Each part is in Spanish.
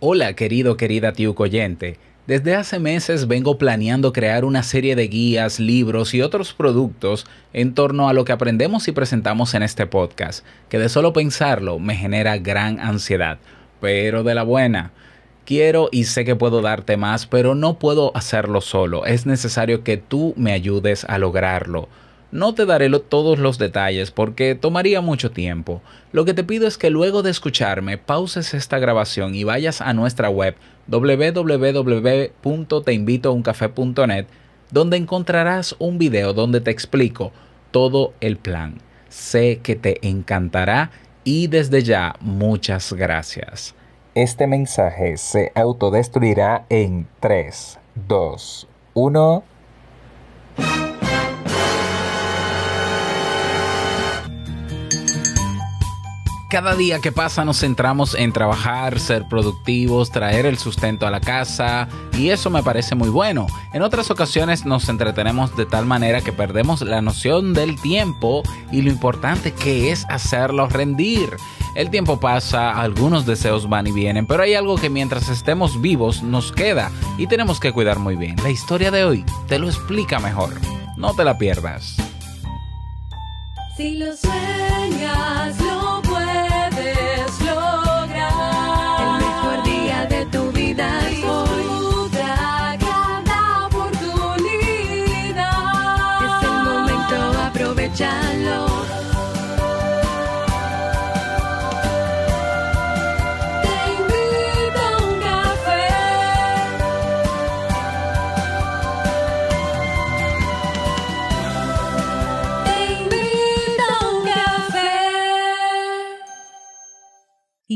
Hola querido, querida tío oyente. Desde hace meses vengo planeando crear una serie de guías, libros y otros productos en torno a lo que aprendemos y presentamos en este podcast, que de solo pensarlo me genera gran ansiedad, pero de la buena. Quiero y sé que puedo darte más, pero no puedo hacerlo solo. Es necesario que tú me ayudes a lograrlo. No te daré todos los detalles porque tomaría mucho tiempo. Lo que te pido es que luego de escucharme pauses esta grabación y vayas a nuestra web www.teinvitouncafe.net donde encontrarás un video donde te explico todo el plan. Sé que te encantará y desde ya muchas gracias. Este mensaje se autodestruirá en 3, 2, 1. Cada día que pasa nos centramos en trabajar, ser productivos, traer el sustento a la casa y eso me parece muy bueno. En otras ocasiones nos entretenemos de tal manera que perdemos la noción del tiempo y lo importante que es hacerlo rendir. El tiempo pasa, algunos deseos van y vienen, pero hay algo que mientras estemos vivos nos queda y tenemos que cuidar muy bien. La historia de hoy te lo explica mejor. No te la pierdas. Si lo sueñas,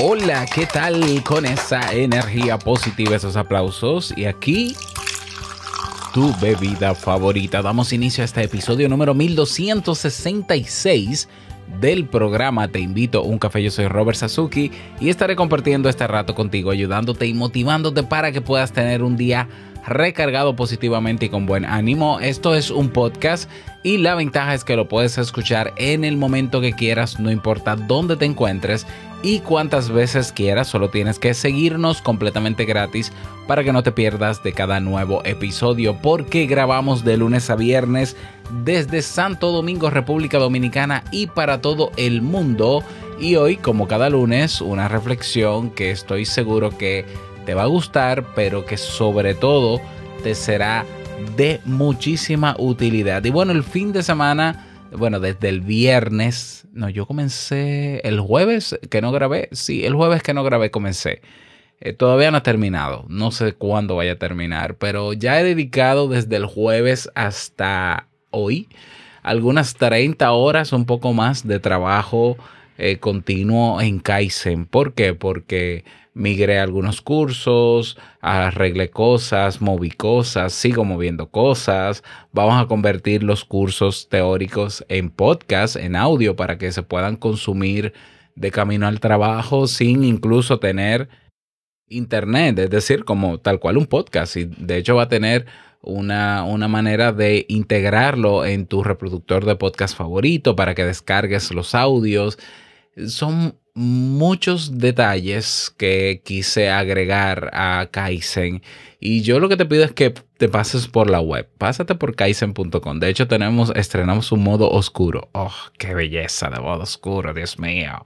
Hola, ¿qué tal con esa energía positiva, esos aplausos? Y aquí tu bebida favorita. Damos inicio a este episodio número 1266 del programa Te invito a un café. Yo soy Robert Sasuki y estaré compartiendo este rato contigo, ayudándote y motivándote para que puedas tener un día recargado positivamente y con buen ánimo. Esto es un podcast y la ventaja es que lo puedes escuchar en el momento que quieras, no importa dónde te encuentres y cuántas veces quieras, solo tienes que seguirnos completamente gratis para que no te pierdas de cada nuevo episodio porque grabamos de lunes a viernes desde Santo Domingo, República Dominicana y para todo el mundo. Y hoy, como cada lunes, una reflexión que estoy seguro que te va a gustar, pero que sobre todo te será de muchísima utilidad. Y bueno, el fin de semana, bueno, desde el viernes, no, yo comencé el jueves que no grabé, sí, el jueves que no grabé comencé. Eh, todavía no ha terminado, no sé cuándo vaya a terminar, pero ya he dedicado desde el jueves hasta hoy algunas 30 horas, un poco más de trabajo eh, continuo en Kaizen. ¿Por qué? Porque migré algunos cursos, arreglé cosas, moví cosas, sigo moviendo cosas. Vamos a convertir los cursos teóricos en podcast, en audio, para que se puedan consumir de camino al trabajo sin incluso tener internet, es decir, como tal cual un podcast. Y de hecho va a tener una, una manera de integrarlo en tu reproductor de podcast favorito para que descargues los audios. Son muchos detalles que quise agregar a Kaizen y yo lo que te pido es que te pases por la web, pásate por kaizen.com. De hecho tenemos estrenamos un modo oscuro. Oh, qué belleza de modo oscuro, Dios mío.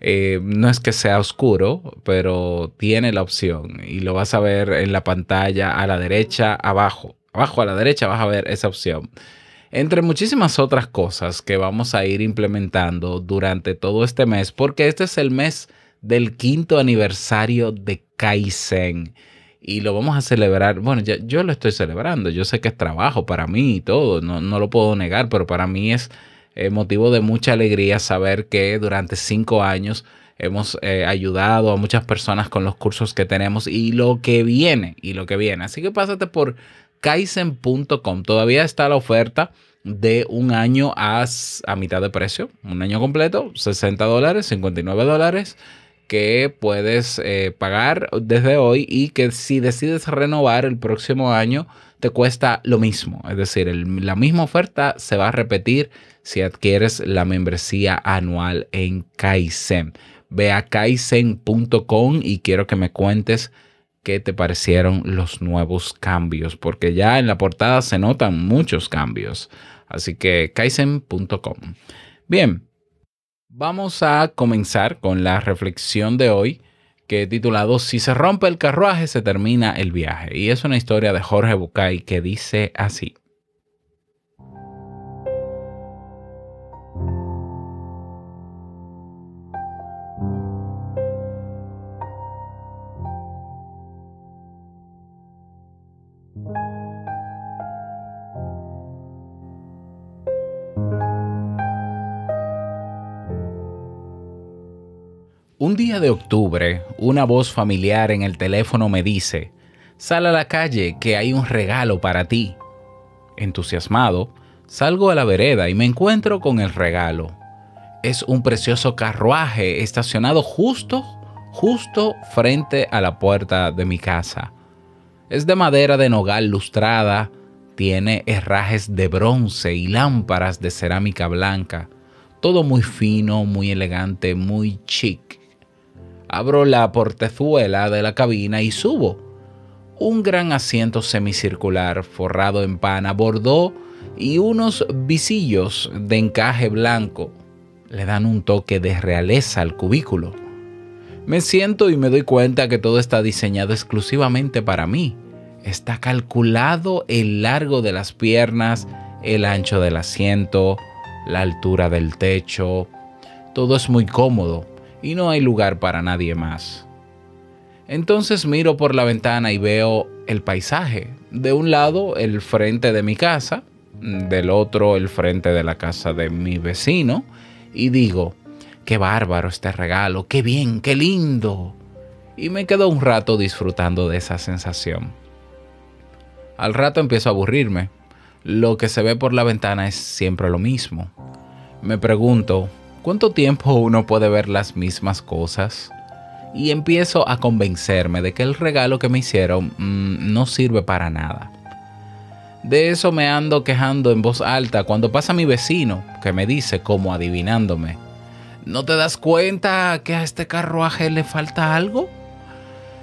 Eh, no es que sea oscuro, pero tiene la opción y lo vas a ver en la pantalla a la derecha, abajo. Abajo a la derecha vas a ver esa opción. Entre muchísimas otras cosas que vamos a ir implementando durante todo este mes, porque este es el mes del quinto aniversario de Kaizen. Y lo vamos a celebrar. Bueno, ya- yo lo estoy celebrando. Yo sé que es trabajo para mí y todo. No, no lo puedo negar, pero para mí es eh, motivo de mucha alegría saber que durante cinco años hemos eh, ayudado a muchas personas con los cursos que tenemos y lo que viene, y lo que viene. Así que pásate por kaizen.com. Todavía está la oferta de un año a, a mitad de precio, un año completo, 60 dólares, 59 dólares que puedes eh, pagar desde hoy y que si decides renovar el próximo año te cuesta lo mismo. Es decir, la misma oferta se va a repetir si adquieres la membresía anual en Kaizen. Ve a kaizen.com y quiero que me cuentes qué te parecieron los nuevos cambios, porque ya en la portada se notan muchos cambios. Así que kaizen.com. Bien, vamos a comenzar con la reflexión de hoy que titulado Si se rompe el carruaje, se termina el viaje. Y es una historia de Jorge Bucay que dice así. Un día de octubre, una voz familiar en el teléfono me dice, sal a la calle que hay un regalo para ti. Entusiasmado, salgo a la vereda y me encuentro con el regalo. Es un precioso carruaje estacionado justo, justo frente a la puerta de mi casa. Es de madera de nogal lustrada, tiene herrajes de bronce y lámparas de cerámica blanca. Todo muy fino, muy elegante, muy chic. Abro la portezuela de la cabina y subo. Un gran asiento semicircular forrado en pana bordó y unos visillos de encaje blanco le dan un toque de realeza al cubículo. Me siento y me doy cuenta que todo está diseñado exclusivamente para mí. Está calculado el largo de las piernas, el ancho del asiento, la altura del techo. Todo es muy cómodo y no hay lugar para nadie más. Entonces miro por la ventana y veo el paisaje. De un lado el frente de mi casa, del otro el frente de la casa de mi vecino y digo, qué bárbaro este regalo, qué bien, qué lindo. Y me quedo un rato disfrutando de esa sensación. Al rato empiezo a aburrirme. Lo que se ve por la ventana es siempre lo mismo. Me pregunto, ¿cuánto tiempo uno puede ver las mismas cosas? Y empiezo a convencerme de que el regalo que me hicieron mm, no sirve para nada. De eso me ando quejando en voz alta cuando pasa mi vecino, que me dice como adivinándome, ¿no te das cuenta que a este carruaje le falta algo?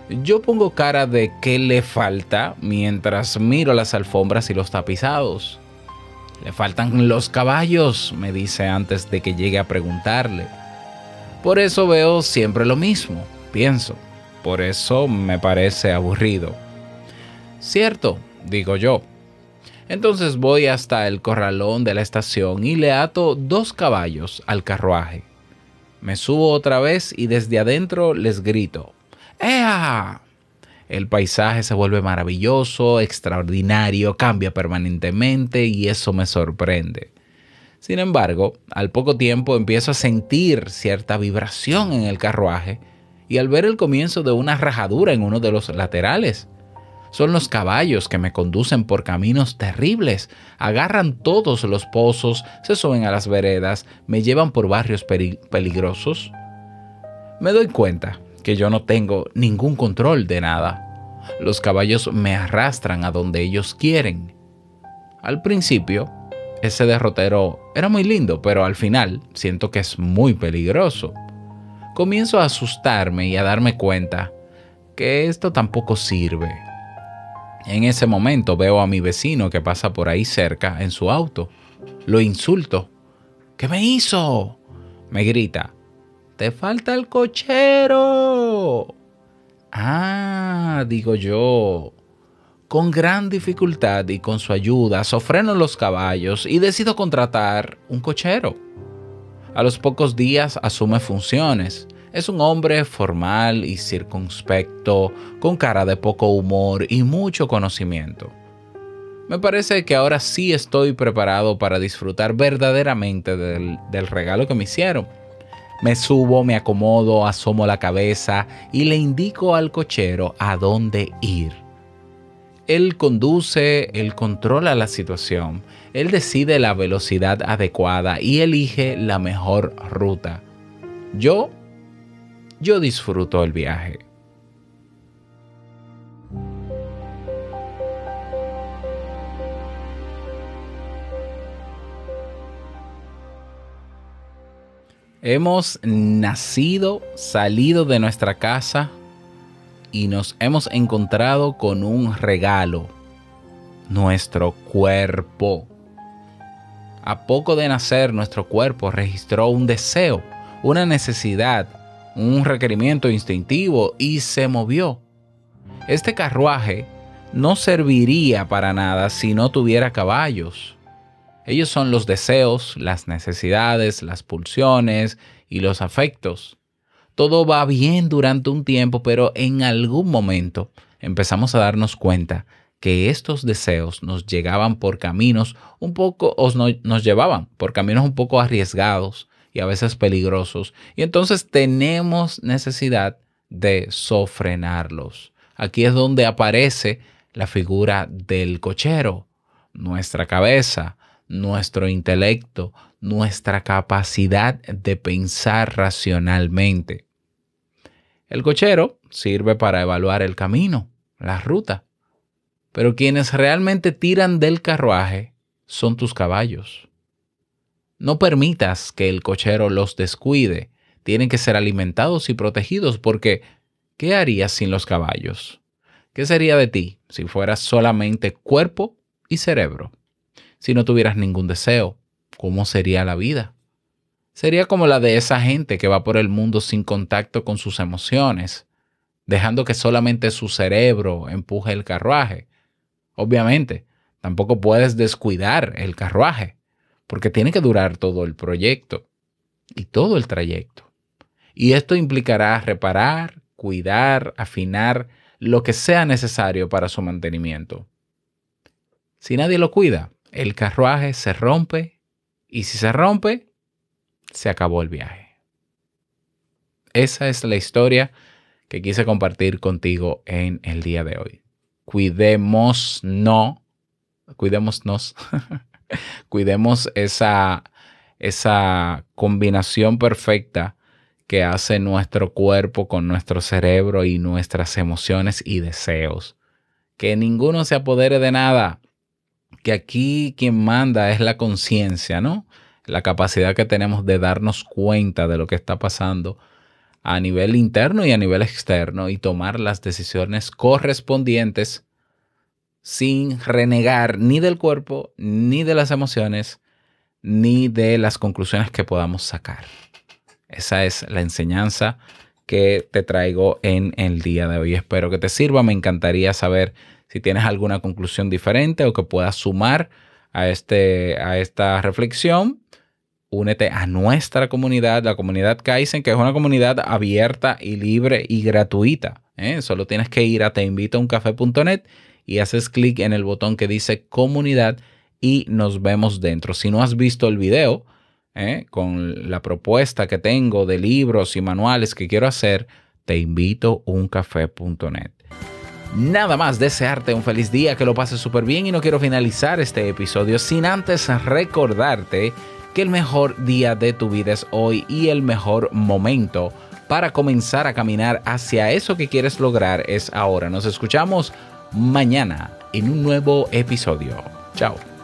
Yo pongo cara de qué le falta mientras miro las alfombras y los tapizados. Le faltan los caballos, me dice antes de que llegue a preguntarle. Por eso veo siempre lo mismo, pienso. Por eso me parece aburrido. Cierto, digo yo. Entonces voy hasta el corralón de la estación y le ato dos caballos al carruaje. Me subo otra vez y desde adentro les grito. ¡Ea! El paisaje se vuelve maravilloso, extraordinario, cambia permanentemente y eso me sorprende. Sin embargo, al poco tiempo empiezo a sentir cierta vibración en el carruaje y al ver el comienzo de una rajadura en uno de los laterales. Son los caballos que me conducen por caminos terribles, agarran todos los pozos, se suben a las veredas, me llevan por barrios peligrosos. Me doy cuenta que yo no tengo ningún control de nada. Los caballos me arrastran a donde ellos quieren. Al principio, ese derrotero era muy lindo, pero al final siento que es muy peligroso. Comienzo a asustarme y a darme cuenta que esto tampoco sirve. En ese momento veo a mi vecino que pasa por ahí cerca en su auto. Lo insulto. ¿Qué me hizo? Me grita. Te falta el cochero. Ah, digo yo. Con gran dificultad y con su ayuda, sofreno los caballos y decido contratar un cochero. A los pocos días asume funciones. Es un hombre formal y circunspecto, con cara de poco humor y mucho conocimiento. Me parece que ahora sí estoy preparado para disfrutar verdaderamente del, del regalo que me hicieron. Me subo, me acomodo, asomo la cabeza y le indico al cochero a dónde ir. Él conduce, él controla la situación, él decide la velocidad adecuada y elige la mejor ruta. Yo, yo disfruto el viaje. Hemos nacido, salido de nuestra casa y nos hemos encontrado con un regalo, nuestro cuerpo. A poco de nacer, nuestro cuerpo registró un deseo, una necesidad, un requerimiento instintivo y se movió. Este carruaje no serviría para nada si no tuviera caballos. Ellos son los deseos, las necesidades, las pulsiones y los afectos. Todo va bien durante un tiempo, pero en algún momento empezamos a darnos cuenta que estos deseos nos llegaban por caminos un poco, o nos llevaban por caminos un poco arriesgados y a veces peligrosos. Y entonces tenemos necesidad de sofrenarlos. Aquí es donde aparece la figura del cochero, nuestra cabeza, nuestro intelecto, nuestra capacidad de pensar racionalmente. El cochero sirve para evaluar el camino, la ruta, pero quienes realmente tiran del carruaje son tus caballos. No permitas que el cochero los descuide, tienen que ser alimentados y protegidos porque ¿qué harías sin los caballos? ¿Qué sería de ti si fueras solamente cuerpo y cerebro? Si no tuvieras ningún deseo? ¿Cómo sería la vida? Sería como la de esa gente que va por el mundo sin contacto con sus emociones, dejando que solamente su cerebro empuje el carruaje. Obviamente, tampoco puedes descuidar el carruaje, porque tiene que durar todo el proyecto y todo el trayecto. Y esto implicará reparar, cuidar, afinar, lo que sea necesario para su mantenimiento. Si nadie lo cuida, el carruaje se rompe y si se rompe, se acabó el viaje. Esa es la historia que quise compartir contigo en el día de hoy. Cuidemos no, cuidémonos, cuidemos esa, esa combinación perfecta que hace nuestro cuerpo con nuestro cerebro y nuestras emociones y deseos. Que ninguno se apodere de nada que aquí quien manda es la conciencia, ¿no? La capacidad que tenemos de darnos cuenta de lo que está pasando a nivel interno y a nivel externo y tomar las decisiones correspondientes sin renegar ni del cuerpo, ni de las emociones, ni de las conclusiones que podamos sacar. Esa es la enseñanza que te traigo en el día de hoy. Espero que te sirva. Me encantaría saber si tienes alguna conclusión diferente o que puedas sumar a, este, a esta reflexión, únete a nuestra comunidad, la comunidad Kaizen, que es una comunidad abierta y libre y gratuita. ¿eh? Solo tienes que ir a teinvitouncafe.net y haces clic en el botón que dice comunidad y nos vemos dentro. Si no has visto el video ¿eh? con la propuesta que tengo de libros y manuales que quiero hacer, te invito uncafe.net. Nada más desearte un feliz día, que lo pases súper bien y no quiero finalizar este episodio sin antes recordarte que el mejor día de tu vida es hoy y el mejor momento para comenzar a caminar hacia eso que quieres lograr es ahora. Nos escuchamos mañana en un nuevo episodio. Chao.